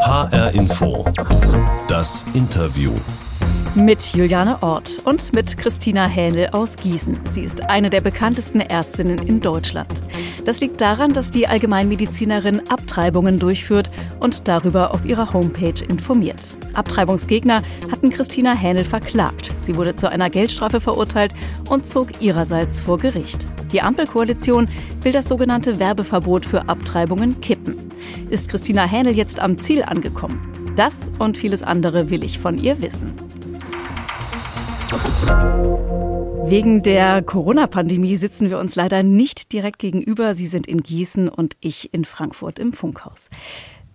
HR Info. Das Interview. Mit Juliane Ort und mit Christina Hähnel aus Gießen. Sie ist eine der bekanntesten Ärztinnen in Deutschland. Das liegt daran, dass die Allgemeinmedizinerin Abtreibungen durchführt und darüber auf ihrer Homepage informiert. Abtreibungsgegner hatten Christina Hähnel verklagt. Sie wurde zu einer Geldstrafe verurteilt und zog ihrerseits vor Gericht. Die Ampelkoalition will das sogenannte Werbeverbot für Abtreibungen kippen. Ist Christina Hähnel jetzt am Ziel angekommen? Das und vieles andere will ich von ihr wissen. Wegen der Corona-Pandemie sitzen wir uns leider nicht direkt gegenüber. Sie sind in Gießen und ich in Frankfurt im Funkhaus.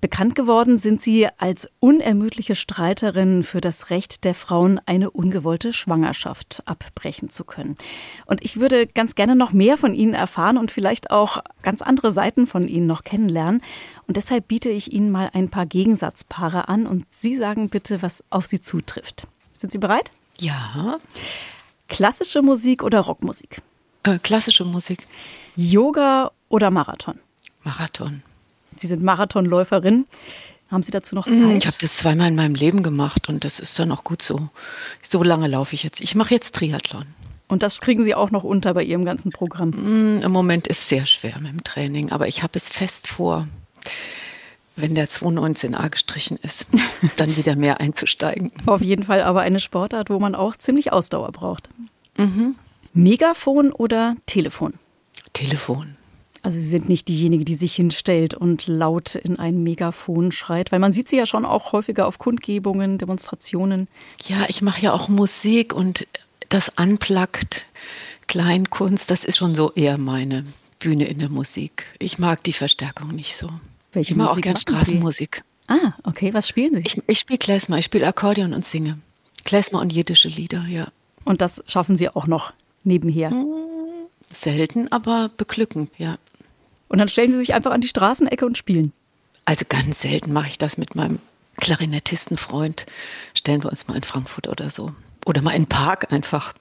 Bekannt geworden sind sie als unermüdliche Streiterin für das Recht der Frauen, eine ungewollte Schwangerschaft abbrechen zu können. Und ich würde ganz gerne noch mehr von Ihnen erfahren und vielleicht auch ganz andere Seiten von Ihnen noch kennenlernen. Und deshalb biete ich Ihnen mal ein paar Gegensatzpaare an und Sie sagen bitte, was auf Sie zutrifft. Sind Sie bereit? Ja. Klassische Musik oder Rockmusik? Äh, klassische Musik. Yoga oder Marathon? Marathon. Sie sind Marathonläuferin. Haben Sie dazu noch Mm, Zeit? Ich habe das zweimal in meinem Leben gemacht und das ist dann auch gut so. So lange laufe ich jetzt. Ich mache jetzt Triathlon. Und das kriegen Sie auch noch unter bei Ihrem ganzen Programm. Mm, Im Moment ist sehr schwer mit dem Training, aber ich habe es fest vor, wenn der 219a gestrichen ist, dann wieder mehr einzusteigen. Auf jeden Fall aber eine Sportart, wo man auch ziemlich Ausdauer braucht. Megafon oder Telefon? Telefon. Also Sie sind nicht diejenige, die sich hinstellt und laut in ein Megafon schreit, weil man sieht sie ja schon auch häufiger auf Kundgebungen, Demonstrationen. Ja, ich mache ja auch Musik und das Unplugged, Kleinkunst, das ist schon so eher meine Bühne in der Musik. Ich mag die Verstärkung nicht so. Welche ich mag auch Musik gern machen Sie? Straßenmusik. Ah, okay, was spielen Sie? Ich, ich spiele Klezmer, ich spiele Akkordeon und singe. Klezmer und jiddische Lieder, ja. Und das schaffen Sie auch noch nebenher. Selten, aber beglückend, ja. Und dann stellen Sie sich einfach an die Straßenecke und spielen. Also ganz selten mache ich das mit meinem Klarinettistenfreund. Stellen wir uns mal in Frankfurt oder so. Oder mal in den Park einfach.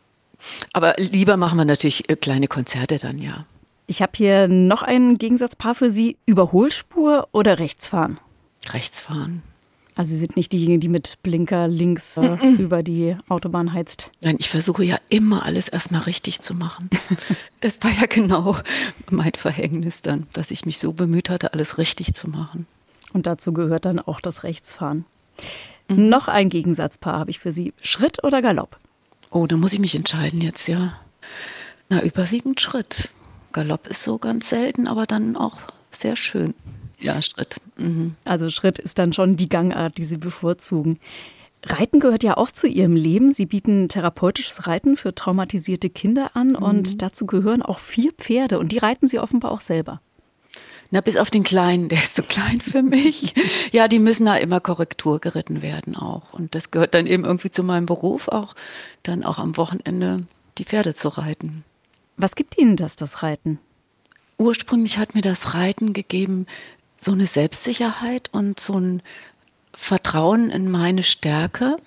Aber lieber machen wir natürlich äh, kleine Konzerte dann, ja. Ich habe hier noch ein Gegensatzpaar für Sie. Überholspur oder Rechtsfahren? Rechts fahren. Also Sie sind nicht diejenige, die mit Blinker links äh, über die Autobahn heizt. Nein, ich versuche ja immer alles erstmal richtig zu machen. Das war ja genau mein Verhängnis dann, dass ich mich so bemüht hatte, alles richtig zu machen. Und dazu gehört dann auch das Rechtsfahren. Noch ein Gegensatzpaar habe ich für Sie. Schritt oder Galopp? Oh, da muss ich mich entscheiden jetzt, ja. Na, überwiegend Schritt. Galopp ist so ganz selten, aber dann auch sehr schön. Ja, Schritt. Mhm. Also Schritt ist dann schon die Gangart, die Sie bevorzugen. Reiten gehört ja auch zu Ihrem Leben. Sie bieten therapeutisches Reiten für traumatisierte Kinder an und dazu gehören auch vier Pferde und die reiten Sie offenbar auch selber. Na, bis auf den Kleinen, der ist so klein für mich. Ja, die müssen da immer Korrektur geritten werden auch. Und das gehört dann eben irgendwie zu meinem Beruf auch, dann auch am Wochenende die Pferde zu reiten. Was gibt Ihnen das, das Reiten? Ursprünglich hat mir das Reiten gegeben so eine Selbstsicherheit und so ein Vertrauen in meine Stärke,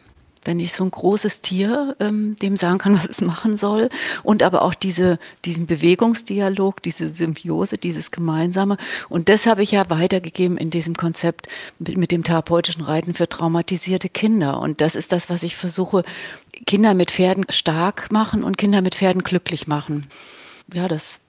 wenn ich so ein großes Tier ähm, dem sagen kann, was es machen soll. Und aber auch diese, diesen Bewegungsdialog, diese Symbiose, dieses Gemeinsame. Und das habe ich ja weitergegeben in diesem Konzept mit, mit dem therapeutischen Reiten für traumatisierte Kinder. Und das ist das, was ich versuche, Kinder mit Pferden stark machen und Kinder mit Pferden glücklich machen. Ja, das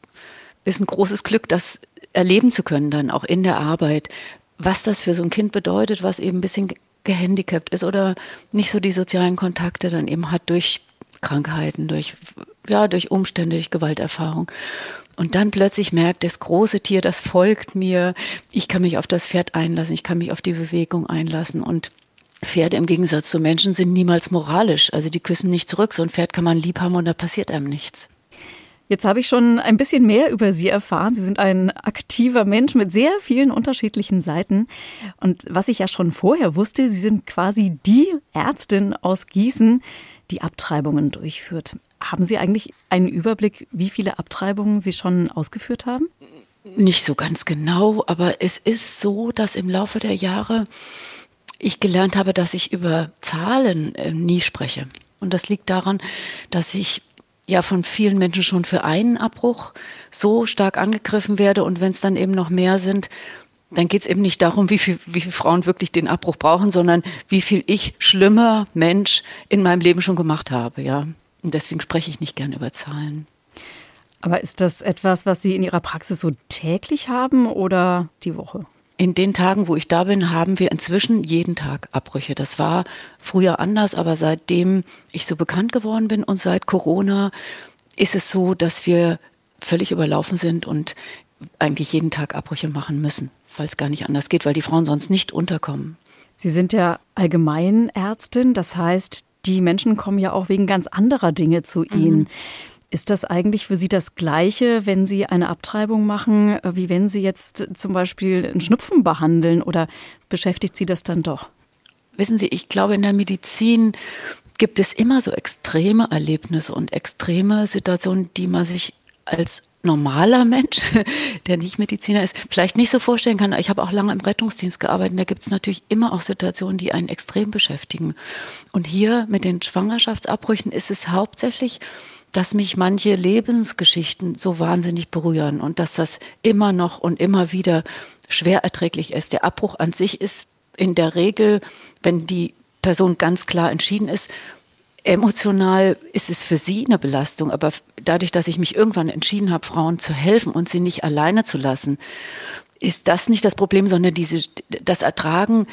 ist ein großes Glück, das erleben zu können dann auch in der Arbeit, was das für so ein Kind bedeutet, was eben ein bisschen gehandicapt ist oder nicht so die sozialen Kontakte dann eben hat durch Krankheiten, durch, ja, durch Umstände, durch Gewalterfahrung. Und dann plötzlich merkt, das große Tier, das folgt mir, ich kann mich auf das Pferd einlassen, ich kann mich auf die Bewegung einlassen und Pferde im Gegensatz zu Menschen sind niemals moralisch. Also die küssen nicht zurück. So ein Pferd kann man lieb haben und da passiert einem nichts. Jetzt habe ich schon ein bisschen mehr über Sie erfahren. Sie sind ein aktiver Mensch mit sehr vielen unterschiedlichen Seiten. Und was ich ja schon vorher wusste, Sie sind quasi die Ärztin aus Gießen, die Abtreibungen durchführt. Haben Sie eigentlich einen Überblick, wie viele Abtreibungen Sie schon ausgeführt haben? Nicht so ganz genau, aber es ist so, dass im Laufe der Jahre ich gelernt habe, dass ich über Zahlen äh, nie spreche. Und das liegt daran, dass ich ja von vielen Menschen schon für einen Abbruch so stark angegriffen werde und wenn es dann eben noch mehr sind, dann geht es eben nicht darum, wie viel, wie viele Frauen wirklich den Abbruch brauchen, sondern wie viel ich schlimmer Mensch in meinem Leben schon gemacht habe, ja. Und deswegen spreche ich nicht gern über Zahlen. Aber ist das etwas, was Sie in Ihrer Praxis so täglich haben oder die Woche? In den Tagen, wo ich da bin, haben wir inzwischen jeden Tag Abbrüche. Das war früher anders, aber seitdem ich so bekannt geworden bin und seit Corona ist es so, dass wir völlig überlaufen sind und eigentlich jeden Tag Abbrüche machen müssen, es gar nicht anders geht, weil die Frauen sonst nicht unterkommen. Sie sind ja Allgemeinärztin, das heißt, die Menschen kommen ja auch wegen ganz anderer Dinge zu Ihnen. Mhm. Ist das eigentlich für Sie das Gleiche, wenn Sie eine Abtreibung machen, wie wenn Sie jetzt zum Beispiel einen Schnupfen behandeln oder beschäftigt Sie das dann doch? Wissen Sie, ich glaube, in der Medizin gibt es immer so extreme Erlebnisse und extreme Situationen, die man sich als normaler Mensch, der nicht Mediziner ist, vielleicht nicht so vorstellen kann. Ich habe auch lange im Rettungsdienst gearbeitet. Da gibt es natürlich immer auch Situationen, die einen extrem beschäftigen. Und hier mit den Schwangerschaftsabbrüchen ist es hauptsächlich, dass mich manche Lebensgeschichten so wahnsinnig berühren und dass das immer noch und immer wieder schwer erträglich ist. Der Abbruch an sich ist in der Regel, wenn die Person ganz klar entschieden ist, Emotional ist es für sie eine Belastung, aber dadurch, dass ich mich irgendwann entschieden habe, Frauen zu helfen und sie nicht alleine zu lassen, ist das nicht das Problem, sondern diese, das Ertragen,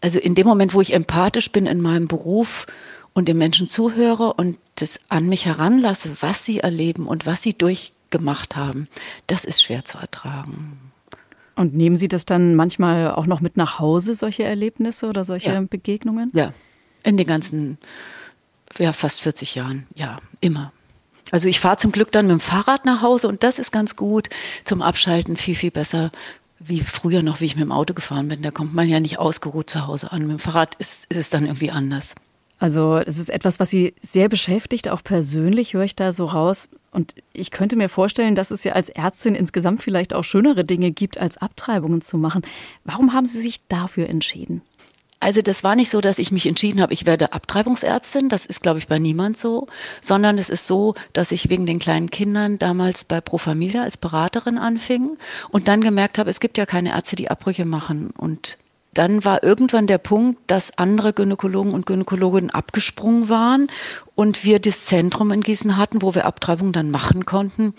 also in dem Moment, wo ich empathisch bin in meinem Beruf und den Menschen zuhöre und das an mich heranlasse, was sie erleben und was sie durchgemacht haben, das ist schwer zu ertragen. Und nehmen Sie das dann manchmal auch noch mit nach Hause, solche Erlebnisse oder solche ja. Begegnungen? Ja, in den ganzen ja, fast 40 Jahren, ja, immer. Also ich fahre zum Glück dann mit dem Fahrrad nach Hause und das ist ganz gut zum Abschalten viel, viel besser wie früher noch, wie ich mit dem Auto gefahren bin. Da kommt man ja nicht ausgeruht zu Hause an. Mit dem Fahrrad ist, ist es dann irgendwie anders. Also es ist etwas, was Sie sehr beschäftigt, auch persönlich höre ich da so raus. Und ich könnte mir vorstellen, dass es ja als Ärztin insgesamt vielleicht auch schönere Dinge gibt, als Abtreibungen zu machen. Warum haben Sie sich dafür entschieden? Also das war nicht so, dass ich mich entschieden habe, ich werde Abtreibungsärztin. Das ist, glaube ich, bei niemand so, sondern es ist so, dass ich wegen den kleinen Kindern damals bei Pro Familia als Beraterin anfing und dann gemerkt habe, es gibt ja keine Ärzte, die Abbrüche machen. Und dann war irgendwann der Punkt, dass andere Gynäkologen und Gynäkologinnen abgesprungen waren und wir das Zentrum in Gießen hatten, wo wir Abtreibungen dann machen konnten.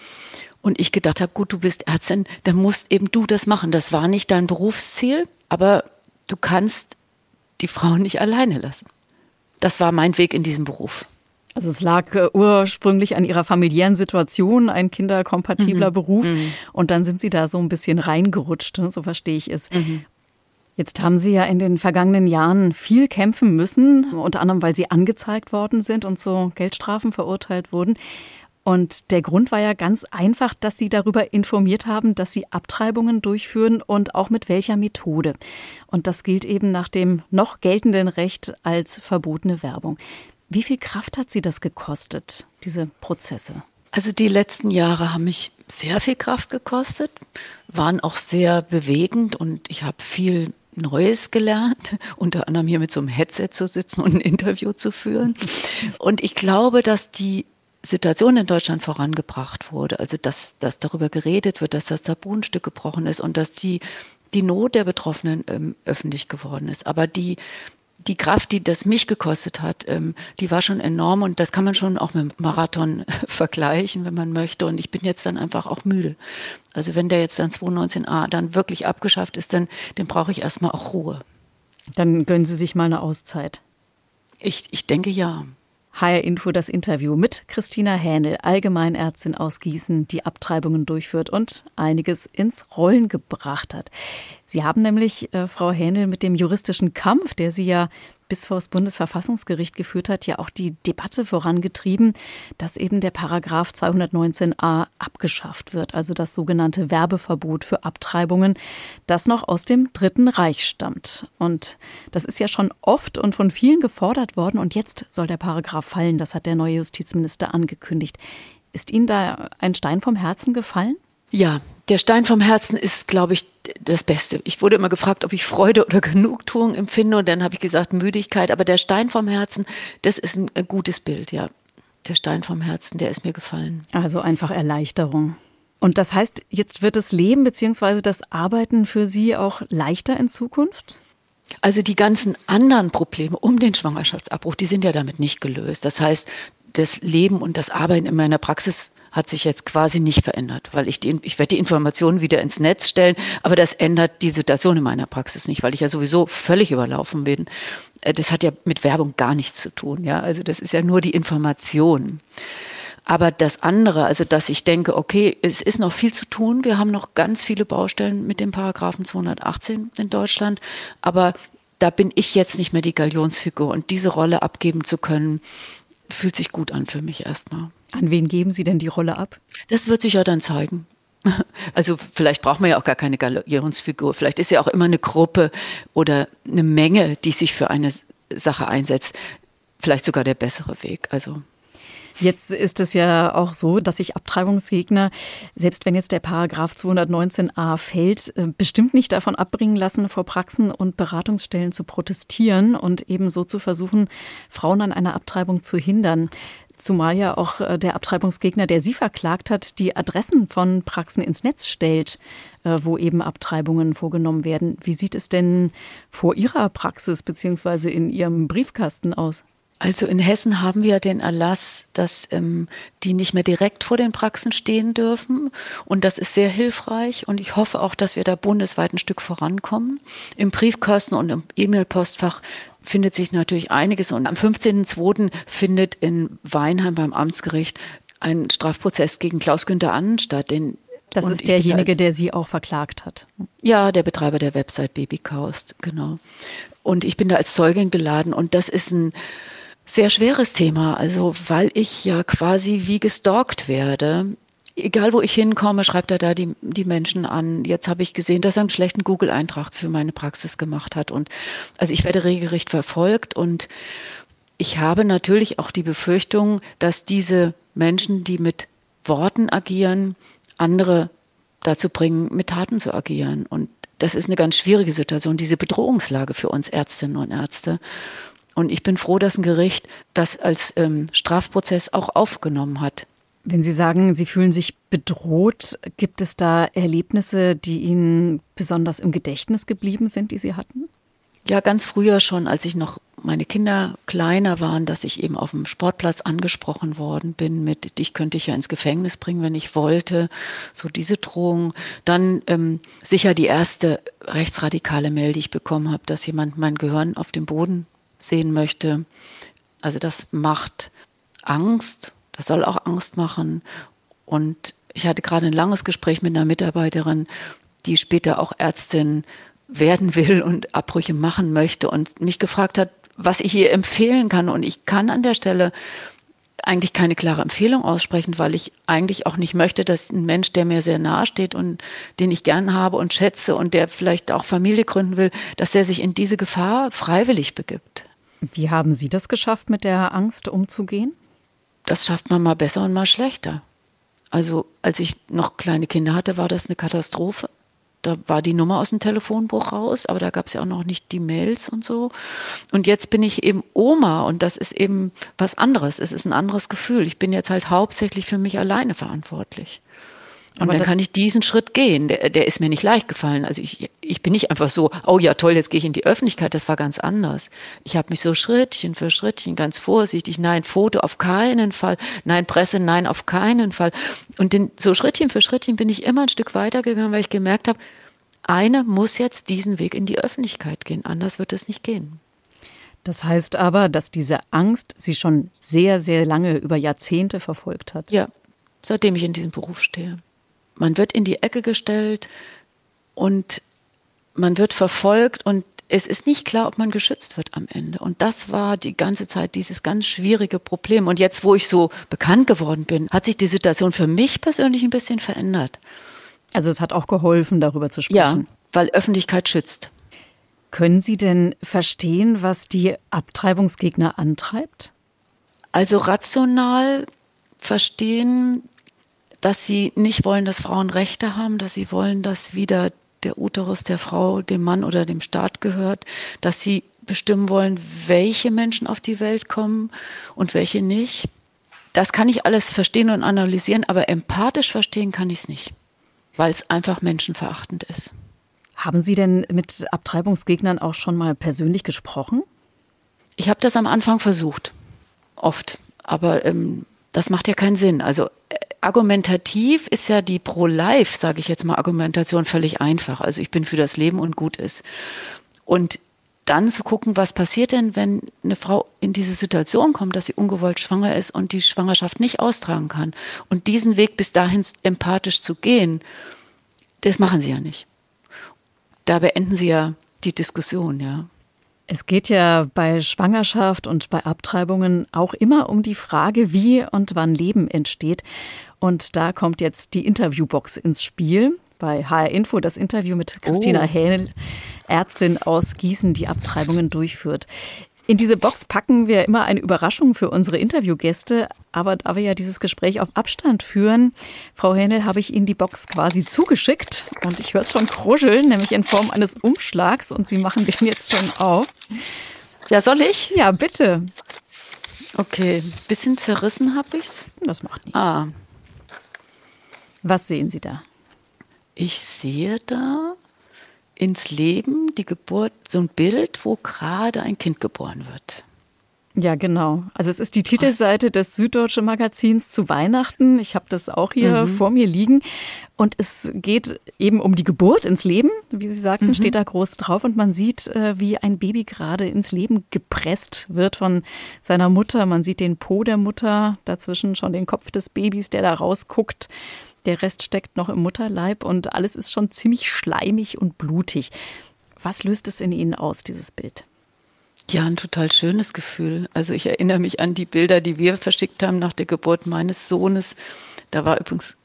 Und ich gedacht habe, gut, du bist Ärztin, dann musst eben du das machen. Das war nicht dein Berufsziel, aber du kannst die Frauen nicht alleine lassen. Das war mein Weg in diesem Beruf. Also es lag äh, ursprünglich an ihrer familiären Situation, ein kinderkompatibler mhm. Beruf. Mhm. Und dann sind sie da so ein bisschen reingerutscht, ne? so verstehe ich es. Mhm. Jetzt haben Sie ja in den vergangenen Jahren viel kämpfen müssen, unter anderem, weil Sie angezeigt worden sind und zu Geldstrafen verurteilt wurden. Und der Grund war ja ganz einfach, dass Sie darüber informiert haben, dass Sie Abtreibungen durchführen und auch mit welcher Methode. Und das gilt eben nach dem noch geltenden Recht als verbotene Werbung. Wie viel Kraft hat Sie das gekostet, diese Prozesse? Also die letzten Jahre haben mich sehr viel Kraft gekostet, waren auch sehr bewegend und ich habe viel Neues gelernt, unter anderem hier mit so einem Headset zu sitzen und ein Interview zu führen. Und ich glaube, dass die Situation in Deutschland vorangebracht wurde, also dass, dass darüber geredet wird, dass das Tabu ein Stück gebrochen ist und dass die, die Not der Betroffenen ähm, öffentlich geworden ist. Aber die, die Kraft, die das mich gekostet hat, ähm, die war schon enorm und das kann man schon auch mit dem Marathon vergleichen, wenn man möchte. Und ich bin jetzt dann einfach auch müde. Also wenn der jetzt dann 219a dann wirklich abgeschafft ist, dann, dann brauche ich erstmal auch Ruhe. Dann gönnen Sie sich mal eine Auszeit. Ich, ich denke ja. HR Info das Interview mit Christina Hähnel, Allgemeinärztin aus Gießen, die Abtreibungen durchführt und einiges ins Rollen gebracht hat. Sie haben nämlich, äh, Frau Hähnel, mit dem juristischen Kampf, der Sie ja bis vor das Bundesverfassungsgericht geführt hat, ja auch die Debatte vorangetrieben, dass eben der Paragraph 219a abgeschafft wird, also das sogenannte Werbeverbot für Abtreibungen, das noch aus dem Dritten Reich stammt. Und das ist ja schon oft und von vielen gefordert worden und jetzt soll der Paragraph fallen, das hat der neue Justizminister angekündigt. Ist Ihnen da ein Stein vom Herzen gefallen? Ja, der Stein vom Herzen ist, glaube ich, das Beste. Ich wurde immer gefragt, ob ich Freude oder Genugtuung empfinde und dann habe ich gesagt Müdigkeit. Aber der Stein vom Herzen, das ist ein, gutes Bild, ja. Der Stein vom Herzen, der ist mir gefallen. Also einfach Erleichterung. Und das heißt, jetzt wird das Leben bzw. das Arbeiten für Sie auch leichter in Zukunft? Also die ganzen anderen Probleme um den Schwangerschaftsabbruch, die sind ja damit nicht gelöst. Das heißt, das Leben und das Arbeiten in meiner Praxis hat sich jetzt quasi nicht verändert, weil ich die, ich werde die Informationen wieder ins Netz stellen, aber das ändert die Situation in meiner Praxis nicht, weil ich ja sowieso völlig überlaufen bin. Äh, das hat ja mit Werbung gar nichts zu tun, ja. Also das ist ja nur die Information. Aber das andere, also dass ich denke, okay, es ist noch viel zu tun. Wir haben noch ganz viele Baustellen mit dem Paragraphen 218 in Deutschland. Aber da bin ich jetzt nicht mehr die Galionsfigur. Und diese Rolle abgeben zu können, fühlt sich gut an für mich erstmal. An wen geben Sie denn die Rolle ab? Das wird sich ja dann zeigen. Also vielleicht braucht man ja auch gar keine Galionsfigur. Vielleicht ist ja auch immer eine Gruppe oder eine Menge, die sich für eine Sache einsetzt. Vielleicht sogar der bessere Weg. Also Jetzt ist es ja auch so, dass sich Abtreibungsgegner, selbst wenn jetzt der Paragraph 219a fällt, äh, bestimmt nicht davon abbringen lassen, vor Praxen und Beratungsstellen zu protestieren und eben so zu versuchen, Frauen an einer Abtreibung zu hindern. Zumal ja auch äh, der Abtreibungsgegner, der Sie verklagt hat, die Adressen von Praxen ins Netz stellt, äh, wo eben Abtreibungen vorgenommen werden. Wie sieht es denn vor Ihrer Praxis beziehungsweise in Ihrem Briefkasten aus? Also in Hessen haben wir den Erlass, dass ähm, die nicht mehr direkt vor den Praxen stehen dürfen. Und das ist sehr hilfreich. Und ich hoffe auch, dass wir da bundesweit ein Stück vorankommen. Im Briefkasten und im E-Mail-Postfach findet sich natürlich einiges. Und am 15.02. findet in Weinheim beim Amtsgericht ein Strafprozess gegen Klaus-Günther Annen statt, den das ist derjenige, der Sie auch verklagt hat. Ja, der Betreiber der Website Babycaust, genau. Und ich bin da als Zeugin geladen und das ist ein sehr schweres Thema, also weil ich ja quasi wie gestalkt werde. Egal wo ich hinkomme, schreibt er da die, die Menschen an. Jetzt habe ich gesehen, dass er einen schlechten Google-Eintrag für meine Praxis gemacht hat. Und also ich werde regelrecht verfolgt und ich habe natürlich auch die Befürchtung, dass diese Menschen, die mit Worten agieren, andere dazu bringen, mit Taten zu agieren. Und das ist eine ganz schwierige Situation, diese Bedrohungslage für uns Ärztinnen und Ärzte. Und ich bin froh, dass ein Gericht das als ähm, Strafprozess auch aufgenommen hat. Wenn Sie sagen, Sie fühlen sich bedroht, gibt es da Erlebnisse, die Ihnen besonders im Gedächtnis geblieben sind, die Sie hatten? Ja, ganz früher schon, als ich noch meine Kinder kleiner waren, dass ich eben auf dem Sportplatz angesprochen worden bin mit, ich könnte dich ja ins Gefängnis bringen, wenn ich wollte. So diese Drohung. Dann ähm, sicher die erste rechtsradikale Mail, die ich bekommen habe, dass jemand mein Gehirn auf dem Boden sehen möchte. Also das macht Angst, das soll auch Angst machen. Und ich hatte gerade ein langes Gespräch mit einer Mitarbeiterin, die später auch Ärztin werden will und Abbrüche machen möchte und mich gefragt hat, was ich ihr empfehlen kann. Und ich kann an der Stelle eigentlich keine klare Empfehlung aussprechen, weil ich eigentlich auch nicht möchte, dass ein Mensch, der mir sehr nahe steht und den ich gern habe und schätze und der vielleicht auch Familie gründen will, dass der sich in diese Gefahr freiwillig begibt. Wie haben Sie das geschafft, mit der Angst umzugehen? Das schafft man mal besser und mal schlechter. Also als ich noch kleine Kinder hatte, war das eine Katastrophe. Da war die Nummer aus dem Telefonbuch raus, aber da gab es ja auch noch nicht die Mails und so. Und jetzt bin ich eben Oma und das ist eben was anderes. Es ist ein anderes Gefühl. Ich bin jetzt halt hauptsächlich für mich alleine verantwortlich. Und Aber dann kann ich diesen Schritt gehen. Der, der ist mir nicht leicht gefallen. Also ich, ich bin nicht einfach so, oh ja toll, jetzt gehe ich in die Öffentlichkeit. Das war ganz anders. Ich habe mich so Schrittchen für Schrittchen ganz vorsichtig, nein, Foto auf keinen Fall, nein, Presse, nein, auf keinen Fall. Und den, so Schrittchen für Schrittchen bin ich immer ein Stück weitergegangen, weil ich gemerkt habe, eine muss jetzt diesen Weg in die Öffentlichkeit gehen. Anders wird es nicht gehen. Das heißt aber, dass diese Angst Sie schon sehr, sehr lange über Jahrzehnte verfolgt hat. Ja, seitdem ich in diesem Beruf stehe. Man wird in die Ecke gestellt und man wird verfolgt und es ist nicht klar, ob man geschützt wird am Ende. Und das war die ganze Zeit dieses ganz schwierige Problem. Und jetzt, wo ich so bekannt geworden bin, hat sich die Situation für mich persönlich ein bisschen verändert. Also es hat auch geholfen, darüber zu sprechen. Ja, weil Öffentlichkeit schützt. Können Sie denn verstehen, was die Abtreibungsgegner antreibt? Also rational verstehen dass sie nicht wollen, dass Frauen Rechte haben, dass sie wollen, dass wieder der Uterus der Frau dem Mann oder dem Staat gehört, dass sie bestimmen wollen, welche Menschen auf die Welt kommen und welche nicht. das kann ich alles verstehen und analysieren, aber empathisch verstehen kann ich es nicht, weil es einfach menschenverachtend ist. Haben Sie denn mit Abtreibungsgegnern auch schon mal persönlich gesprochen? Ich habe das am Anfang versucht, oft, aber ähm, das macht ja keinen Sinn. Also argumentativ ist ja die Pro-Life, sage ich jetzt mal, Argumentation völlig einfach. Also ich bin für das Leben und gut ist. Und dann zu gucken, was passiert denn, wenn eine Frau in diese Situation kommt, dass sie ungewollt schwanger ist und die Schwangerschaft nicht austragen kann. Und diesen Weg bis dahin empathisch zu gehen, das machen sie ja nicht. Da beenden sie ja die Diskussion, ja. Es geht ja bei Schwangerschaft und bei Abtreibungen auch immer um die Frage, wie und wann Leben entsteht. Und da kommt jetzt die Interviewbox ins Spiel. Bei HR Info das Interview mit Christina oh. Hähnel, Ärztin aus Gießen, die Abtreibungen durchführt. In diese Box packen wir immer eine Überraschung für unsere Interviewgäste. Aber da wir ja dieses Gespräch auf Abstand führen, Frau Hähnel, habe ich Ihnen die Box quasi zugeschickt. Und ich höre es schon kruscheln, nämlich in Form eines Umschlags. Und Sie machen den jetzt schon auf. Ja, soll ich? Ja, bitte. Okay, bisschen zerrissen habe ich's. Das macht nichts. Ah. Was sehen Sie da? Ich sehe da ins Leben, die Geburt, so ein Bild, wo gerade ein Kind geboren wird. Ja, genau. Also es ist die Titelseite des Süddeutsche Magazins zu Weihnachten. Ich habe das auch hier mhm. vor mir liegen. Und es geht eben um die Geburt ins Leben, wie Sie sagten, mhm. steht da groß drauf. Und man sieht, äh, wie ein Baby gerade ins Leben gepresst wird von seiner Mutter. Man sieht den Po der Mutter, dazwischen schon den Kopf des Babys, der da rausguckt. Der Rest steckt noch im Mutterleib und alles ist schon ziemlich schleimig und blutig. Was löst es in Ihnen aus, dieses Bild? Ja, ein total schönes Gefühl. Also ich erinnere mich an die Bilder, die wir verschickt haben nach der Geburt meines Sohnes. Da war übrigens,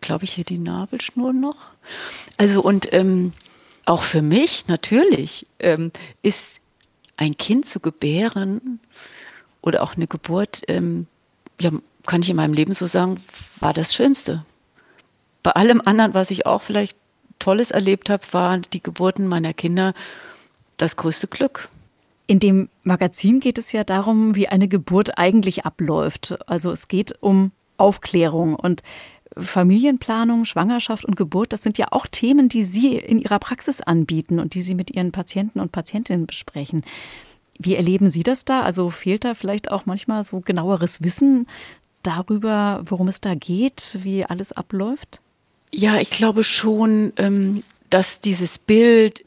glaube ich, hier die Nabelschnur noch. Also und ähm, auch für mich natürlich ähm, ist ein Kind zu gebären oder auch eine Geburt, ähm, ja, kann ich in meinem Leben so sagen, war das Schönste bei allem anderen, was ich auch vielleicht Tolles erlebt habe, waren die Geburten meiner Kinder das größte Glück. In dem Magazin geht es ja darum, wie eine Geburt eigentlich abläuft. Also es geht um Aufklärung und Familienplanung, Schwangerschaft und Geburt, das sind ja auch Themen, die Sie in Ihrer Praxis anbieten und die Sie mit Ihren Patienten und Patientinnen besprechen. Wie erleben Sie das da? Also fehlt da vielleicht auch manchmal so genaueres Wissen darüber, worum es da geht, wie alles abläuft? Ja, ich glaube schon, ähm, dass dieses Bild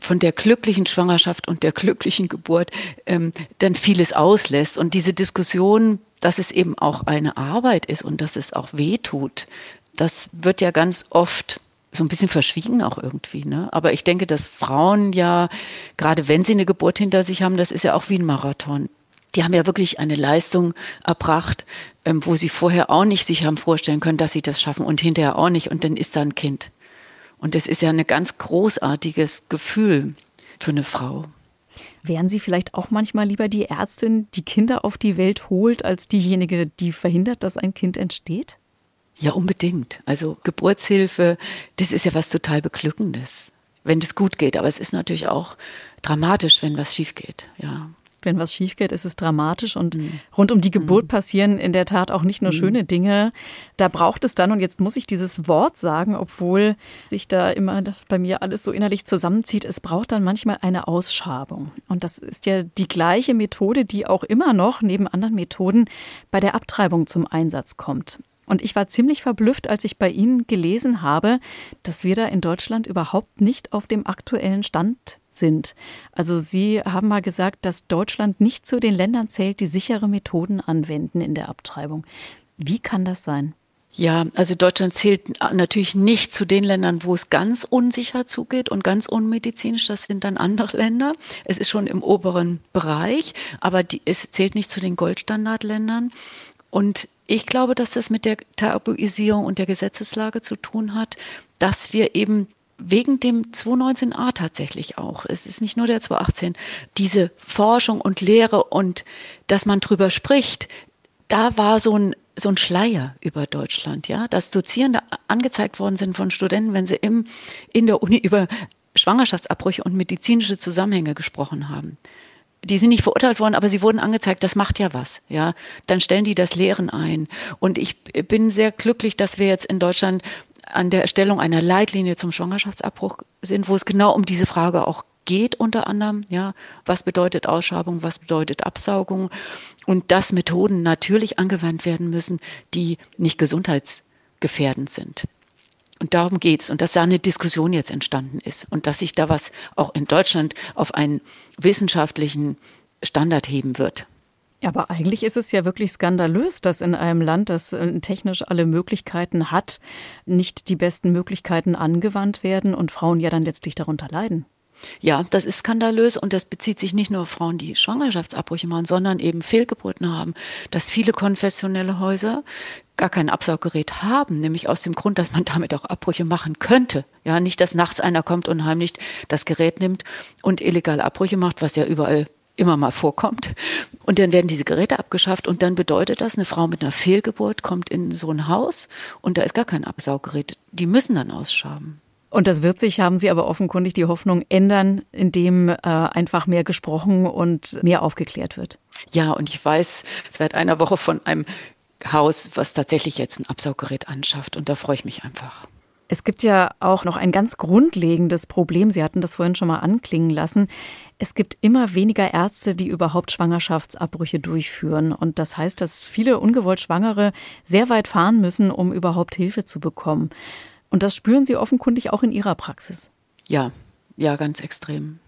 von der glücklichen Schwangerschaft und der glücklichen Geburt ähm, dann vieles auslässt. Und diese Diskussion, dass es eben auch eine Arbeit ist und dass es auch weh tut, das wird ja ganz oft so ein bisschen verschwiegen auch irgendwie. Ne? Aber ich denke, dass Frauen ja, gerade wenn sie eine Geburt hinter sich haben, das ist ja auch wie ein Marathon die haben ja wirklich eine Leistung erbracht, ähm, wo sie vorher auch nicht sich haben vorstellen können, dass sie das schaffen und hinterher auch nicht. Und dann ist da ein Kind. Und das ist ja ein ganz großartiges Gefühl für eine Frau. Wären Sie vielleicht auch manchmal lieber die Ärztin, die Kinder auf die Welt holt, als diejenige, die verhindert, dass ein Kind entsteht? Ja, unbedingt. Also Geburtshilfe, das ist ja was total Beglückendes, wenn das gut geht. Aber es ist natürlich auch dramatisch, wenn was schief geht. Ja wenn was schief geht, ist es dramatisch. Und mhm. rund um die Geburt mhm. passieren in der Tat auch nicht nur mhm. schöne Dinge. Da braucht es dann, und jetzt muss ich dieses Wort sagen, obwohl sich da immer bei mir alles so innerlich zusammenzieht, es braucht dann manchmal eine Ausschabung. Und das ist ja die gleiche Methode, die auch immer noch neben anderen Methoden bei der Abtreibung zum Einsatz kommt. Und ich war ziemlich verblüfft, als ich bei Ihnen gelesen habe, dass wir da in Deutschland überhaupt nicht auf dem aktuellen Stand sind. Also Sie haben mal gesagt, dass Deutschland nicht zu den Ländern zählt, die sichere Methoden anwenden in der Abtreibung. Wie kann das sein? Ja, also Deutschland zählt natürlich nicht zu den Ländern, wo es ganz unsicher zugeht und ganz unmedizinisch. Das sind dann andere Länder. Es ist schon im oberen Bereich, aber die, es zählt nicht zu den Goldstandardländern. Und ich glaube, dass das mit der Tabuisierung und der Gesetzeslage zu tun hat, dass wir eben wegen dem 219a tatsächlich auch, es ist nicht nur der 218, diese Forschung und Lehre und dass man drüber spricht, da war so ein, so ein Schleier über Deutschland, ja, dass Dozierende angezeigt worden sind von Studenten, wenn sie im, in der Uni über Schwangerschaftsabbrüche und medizinische Zusammenhänge gesprochen haben. die sind nicht verurteilt worden, aber sie wurden angezeigt, das macht ja was, ja. Dann stellen die das Lehren ein. Und ich bin sehr glücklich, dass wir jetzt in Deutschland an der Erstellung einer Leitlinie zum Schwangerschaftsabbruch sind, wo es genau um diese Frage auch geht unter anderem, ja, was bedeutet Ausschabung, was bedeutet Absaugung und dass Methoden natürlich angewandt werden müssen, die nicht gesundheitsgefährdend sind. Und darum geht's und dass da eine Diskussion jetzt entstanden ist und dass sich da was auch in Deutschland auf einen wissenschaftlichen Standard heben wird. Aber eigentlich ist es ja wirklich skandalös, dass in einem Land, das äh, technisch alle Möglichkeiten hat, nicht die besten Möglichkeiten angewandt werden und Frauen ja dann letztlich darunter leiden. Ja, das ist skandalös und das bezieht sich nicht nur auf Frauen, die Schwangerschaftsabbrüche machen, sondern eben Fehlgeburten haben, dass viele konfessionelle Häuser gar kein Absauggerät haben, nämlich aus dem Grund, dass man damit auch Abbrüche machen könnte. Ja, nicht, dass nachts einer kommt und heimlich das Gerät nimmt und illegale Abbrüche macht, was ja überall immer mal vorkommt. Und dann werden diese Geräte abgeschafft und dann bedeutet das, eine Frau mit einer Fehlgeburt kommt in so ein Haus und da ist gar kein Absauggerät. Die müssen dann ausschaben. Und das wird sich, haben Sie aber offenkundig die Hoffnung, ändern, indem äh, einfach mehr gesprochen und mehr aufgeklärt wird. Ja, und ich weiß seit einer Woche von einem Haus, was tatsächlich jetzt ein Absauggerät anschafft. Und da freue ich mich einfach. Es gibt ja auch noch ein ganz grundlegendes Problem. Sie hatten das vorhin schon mal anklingen lassen. Es gibt immer weniger Ärzte, die überhaupt Schwangerschaftsabbrüche durchführen. Und das heißt, dass viele ungewollt Schwangere sehr weit fahren müssen, um überhaupt Hilfe zu bekommen. Und das spüren Sie offenkundig auch in Ihrer Praxis. Ja, ja, ganz extrem.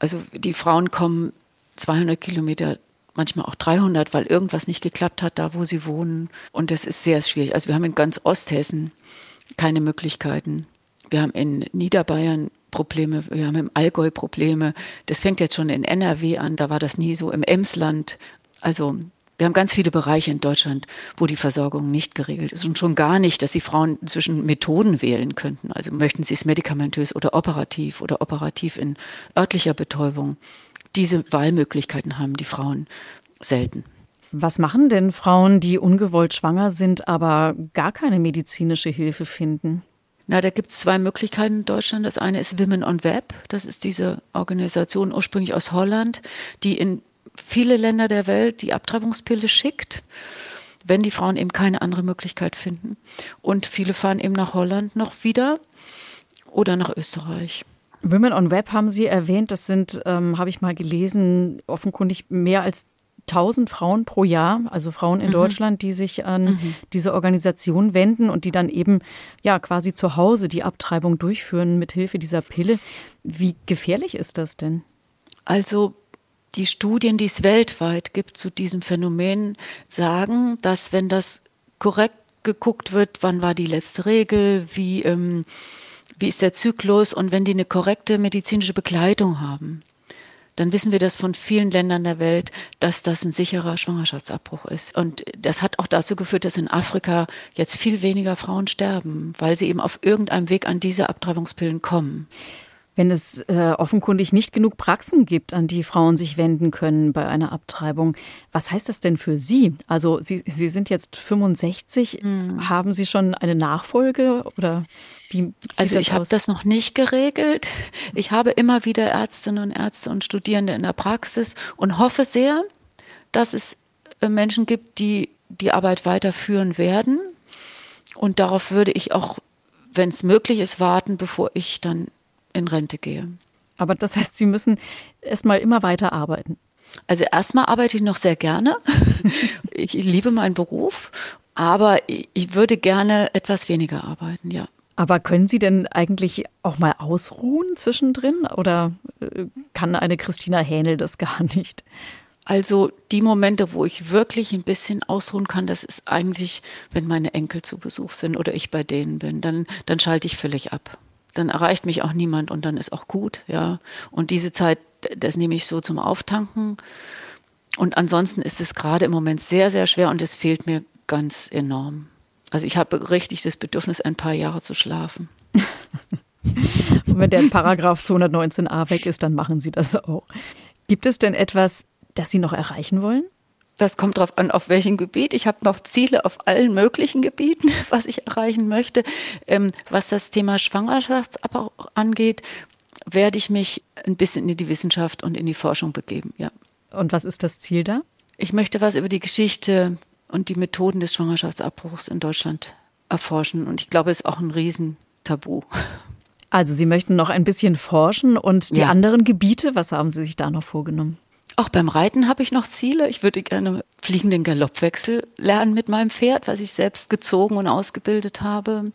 Also die Frauen kommen 200 Kilometer, manchmal auch 300, weil irgendwas nicht geklappt hat, da wo sie wohnen. Und das ist sehr schwierig. Also wir haben in ganz Osthessen keine Möglichkeiten. Wir haben in Niederbayern Probleme, wir haben im Allgäu Probleme. Das fängt jetzt schon in NRW an, da war das nie so, im Emsland. Also wir haben ganz viele Bereiche in Deutschland, wo die Versorgung nicht geregelt ist und schon gar nicht, dass die Frauen zwischen Methoden wählen könnten. Also möchten sie es medikamentös oder operativ oder operativ in örtlicher Betäubung. Diese Wahlmöglichkeiten haben die Frauen selten. Was machen denn Frauen, die ungewollt schwanger sind, aber gar keine medizinische Hilfe finden? Na, da gibt es zwei Möglichkeiten in Deutschland. Das eine ist Women on Web. Das ist diese Organisation ursprünglich aus Holland, die in viele Länder der Welt die Abtreibungspille schickt, wenn die Frauen eben keine andere Möglichkeit finden. Und viele fahren eben nach Holland noch wieder oder nach Österreich. Women on Web haben Sie erwähnt, das sind, ähm, habe ich mal gelesen, offenkundig mehr als 1000 Frauen pro Jahr, also Frauen in mhm. Deutschland, die sich an mhm. diese Organisation wenden und die dann eben ja quasi zu Hause die Abtreibung durchführen mit Hilfe dieser Pille. Wie gefährlich ist das denn? Also die Studien, die es weltweit gibt zu diesem Phänomen, sagen, dass wenn das korrekt geguckt wird, wann war die letzte Regel, wie, ähm, wie ist der Zyklus und wenn die eine korrekte medizinische Begleitung haben, dann wissen wir das von vielen Ländern der Welt, dass das ein sicherer Schwangerschaftsabbruch ist. Und das hat auch dazu geführt, dass in Afrika jetzt viel weniger Frauen sterben, weil sie eben auf irgendeinem Weg an diese Abtreibungspillen kommen. Wenn es äh, offenkundig nicht genug Praxen gibt, an die Frauen sich wenden können bei einer Abtreibung, was heißt das denn für Sie? Also Sie, Sie sind jetzt 65, mhm. haben Sie schon eine Nachfolge oder wie? Also ich habe das noch nicht geregelt. Ich habe immer wieder Ärztinnen und Ärzte und Studierende in der Praxis und hoffe sehr, dass es äh, Menschen gibt, die die Arbeit weiterführen werden. Und darauf würde ich auch, wenn es möglich ist, warten, bevor ich dann in Rente gehe. Aber das heißt, Sie müssen erst mal immer weiter arbeiten. Also erstmal arbeite ich noch sehr gerne. ich liebe meinen Beruf, aber ich würde gerne etwas weniger arbeiten, ja. Aber können Sie denn eigentlich auch mal ausruhen zwischendrin oder äh, kann eine Christina Hähnel das gar nicht? Also die Momente, wo ich wirklich ein bisschen ausruhen kann, das ist eigentlich, wenn meine Enkel zu Besuch sind oder ich bei denen bin. Dann, dann schalte ich völlig ab dann erreicht mich auch niemand und dann ist auch gut, ja. Und diese Zeit, das nehme ich so zum Auftanken. Und ansonsten ist es gerade im Moment sehr, sehr schwer und es fehlt mir ganz enorm. Also ich habe richtig das Bedürfnis, ein paar Jahre zu schlafen. und wenn der Paragraph 219a weg ist, dann machen Sie das auch. Gibt es denn etwas, das Sie noch erreichen wollen? Das kommt darauf an, auf welchem Gebiet. Ich habe noch Ziele auf allen möglichen Gebieten, was ich erreichen möchte. Ähm, was das Thema Schwangerschaftsabbau angeht, werde ich mich ein bisschen in die Wissenschaft und in die Forschung begeben, ja. Und was ist das Ziel da? Ich möchte was über die Geschichte und die Methoden des Schwangerschaftsabbruchs in Deutschland erforschen. Und ich glaube, es ist auch ein Riesentabu. Also Sie möchten noch ein bisschen forschen und die ja. anderen Gebiete, was haben Sie sich da noch vorgenommen? Auch beim Reiten habe ich noch Ziele. Ich würde gerne fliegenden Galoppwechsel lernen mit meinem Pferd, was ich selbst gezogen und ausgebildet habe.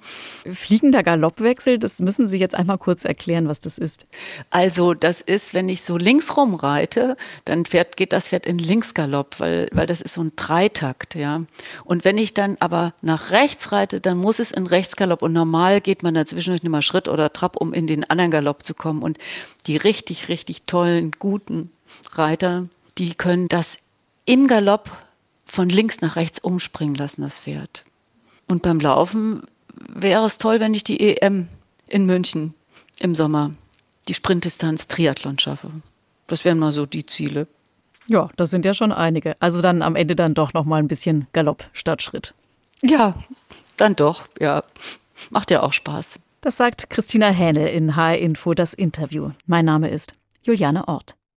Fliegender Galoppwechsel, das müssen Sie jetzt einmal kurz erklären, was das ist. Also das ist, wenn ich so links rum reite, dann fährt, geht das Pferd in Linksgalopp, weil, weil das ist so ein Dreitakt, ja. Und wenn ich dann aber nach rechts reite, dann muss es in Rechtsgalopp und normal geht man dazwischen nicht mal Schritt oder Trab, um in den anderen Galopp zu kommen. Und die richtig, richtig tollen, guten Reiter, die können das im Galopp von links nach rechts umspringen lassen, das Pferd. Und beim Laufen wäre es toll, wenn ich die EM in München im Sommer, die Sprintdistanz Triathlon schaffe. Das wären mal so die Ziele. Ja, das sind ja schon einige. Also dann am Ende dann doch noch mal ein bisschen Galopp statt Schritt. Ja, dann doch, ja. Macht ja auch Spaß. Das sagt Christina Hähnel in HR Info das Interview. Mein Name ist Juliane Ort.